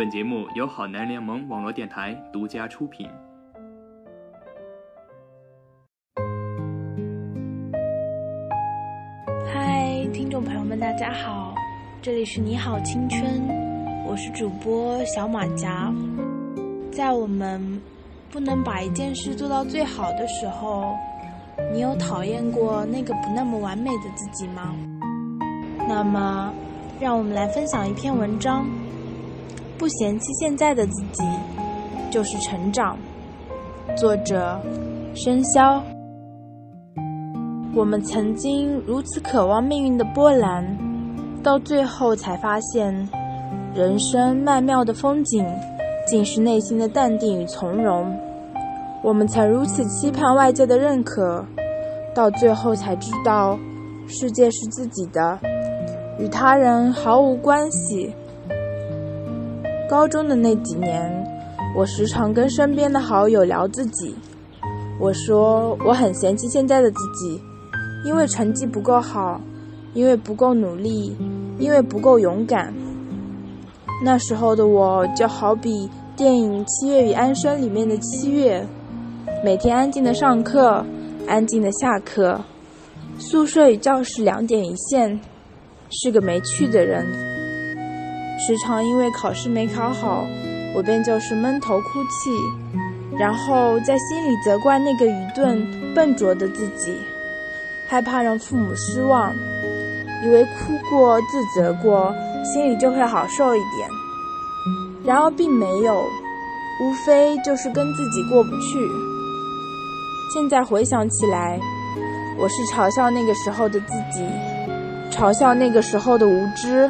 本节目由好男联盟网络电台独家出品。嗨，听众朋友们，大家好，这里是你好青春，我是主播小马甲。在我们不能把一件事做到最好的时候，你有讨厌过那个不那么完美的自己吗？那么，让我们来分享一篇文章：不嫌弃现在的自己，就是成长。作者：生肖。我们曾经如此渴望命运的波澜，到最后才发现，人生曼妙的风景，竟是内心的淡定与从容。我们曾如此期盼外界的认可，到最后才知道，世界是自己的，与他人毫无关系。高中的那几年，我时常跟身边的好友聊自己，我说我很嫌弃现在的自己。因为成绩不够好，因为不够努力，因为不够勇敢。那时候的我就好比电影《七月与安生》里面的七月，每天安静的上课，安静的下课，宿舍与教室两点一线，是个没趣的人。时常因为考试没考好，我便就是闷头哭泣，然后在心里责怪那个愚钝笨拙的自己。害怕让父母失望，以为哭过、自责过，心里就会好受一点。然而并没有，无非就是跟自己过不去。现在回想起来，我是嘲笑那个时候的自己，嘲笑那个时候的无知，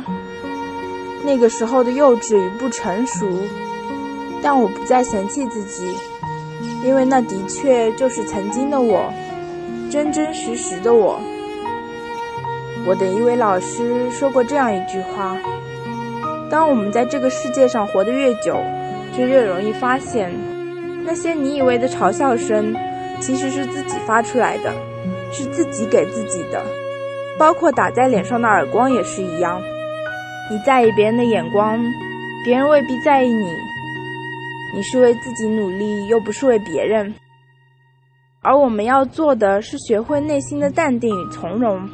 那个时候的幼稚与不成熟。但我不再嫌弃自己，因为那的确就是曾经的我。真真实实的我。我的一位老师说过这样一句话：当我们在这个世界上活得越久，就越容易发现，那些你以为的嘲笑声，其实是自己发出来的，是自己给自己的。包括打在脸上的耳光也是一样。你在意别人的眼光，别人未必在意你。你是为自己努力，又不是为别人。而我们要做的是学会内心的淡定与从容。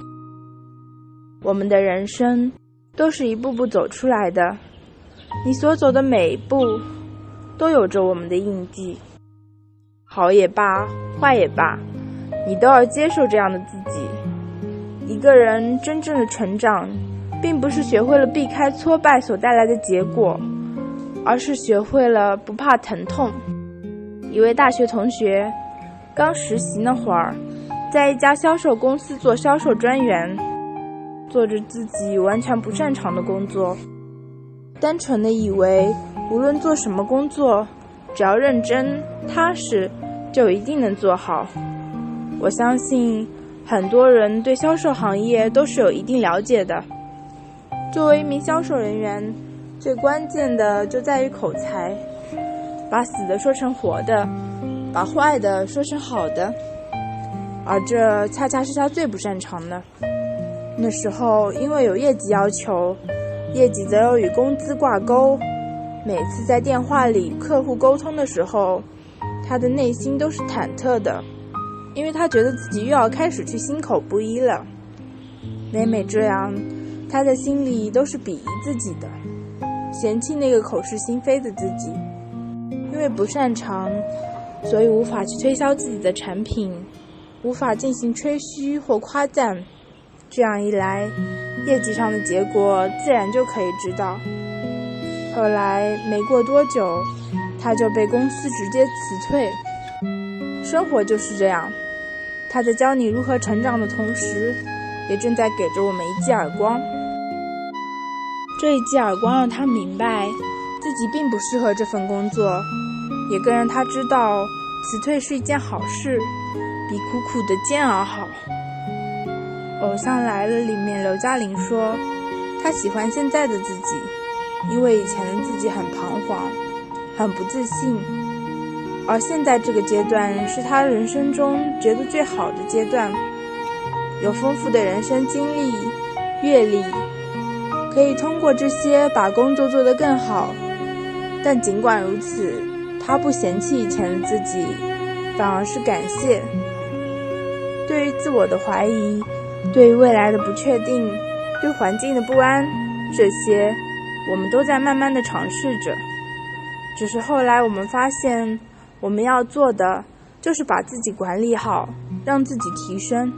我们的人生都是一步步走出来的，你所走的每一步都有着我们的印记。好也罢，坏也罢，你都要接受这样的自己。一个人真正的成长，并不是学会了避开挫败所带来的结果，而是学会了不怕疼痛。一位大学同学。刚实习那会儿，在一家销售公司做销售专员，做着自己完全不擅长的工作，单纯的以为无论做什么工作，只要认真踏实，就一定能做好。我相信很多人对销售行业都是有一定了解的。作为一名销售人员，最关键的就在于口才，把死的说成活的。把坏的说成好的，而这恰恰是他最不擅长的。那时候因为有业绩要求，业绩则又与工资挂钩，每次在电话里客户沟通的时候，他的内心都是忐忑的，因为他觉得自己又要开始去心口不一了。每每这样，他的心里都是鄙夷自己的，嫌弃那个口是心非的自己，因为不擅长。所以无法去推销自己的产品，无法进行吹嘘或夸赞，这样一来，业绩上的结果自然就可以知道。后来没过多久，他就被公司直接辞退。生活就是这样，他在教你如何成长的同时，也正在给着我们一记耳光。这一记耳光让他明白，自己并不适合这份工作。也更让他知道，辞退是一件好事，比苦苦的煎熬好。《偶像来了》里面，刘嘉玲说，她喜欢现在的自己，因为以前的自己很彷徨，很不自信，而现在这个阶段是她人生中觉得最好的阶段，有丰富的人生经历、阅历，可以通过这些把工作做得更好。但尽管如此，他不嫌弃以前的自己，反而是感谢。对于自我的怀疑，对于未来的不确定，对环境的不安，这些我们都在慢慢的尝试着。只是后来我们发现，我们要做的就是把自己管理好，让自己提升。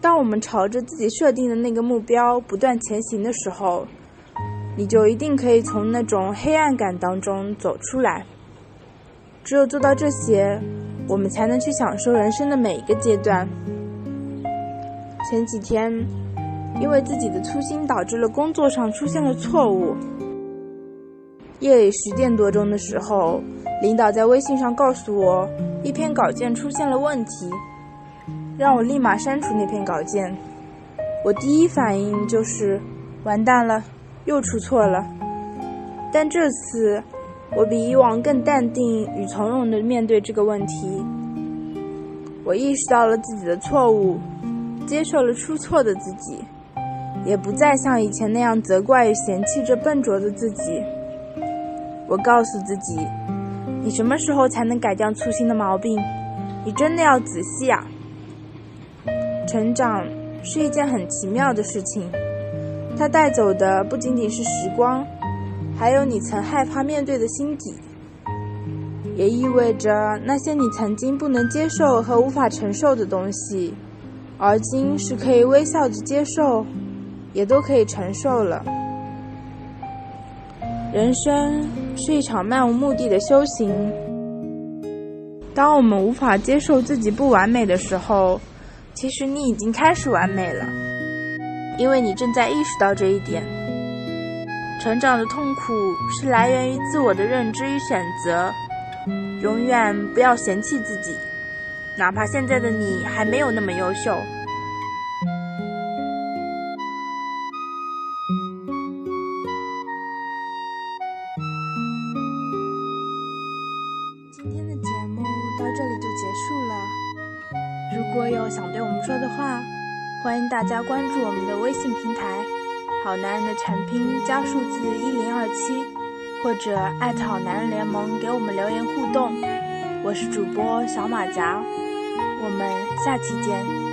当我们朝着自己设定的那个目标不断前行的时候，你就一定可以从那种黑暗感当中走出来。只有做到这些，我们才能去享受人生的每一个阶段。前几天，因为自己的粗心导致了工作上出现了错误。夜里十点多钟的时候，领导在微信上告诉我，一篇稿件出现了问题。让我立马删除那篇稿件。我第一反应就是完蛋了，又出错了。但这次我比以往更淡定与从容地面对这个问题。我意识到了自己的错误，接受了出错的自己，也不再像以前那样责怪与嫌弃着笨拙的自己。我告诉自己：“你什么时候才能改掉粗心的毛病？你真的要仔细啊！”成长是一件很奇妙的事情，它带走的不仅仅是时光，还有你曾害怕面对的心底，也意味着那些你曾经不能接受和无法承受的东西，而今是可以微笑着接受，也都可以承受了。人生是一场漫无目的的修行，当我们无法接受自己不完美的时候。其实你已经开始完美了，因为你正在意识到这一点。成长的痛苦是来源于自我的认知与选择。永远不要嫌弃自己，哪怕现在的你还没有那么优秀。果有想对我们说的话，欢迎大家关注我们的微信平台“好男人”的全拼加数字一零二七，或者艾特“好男人联盟”给我们留言互动。我是主播小马甲，我们下期见。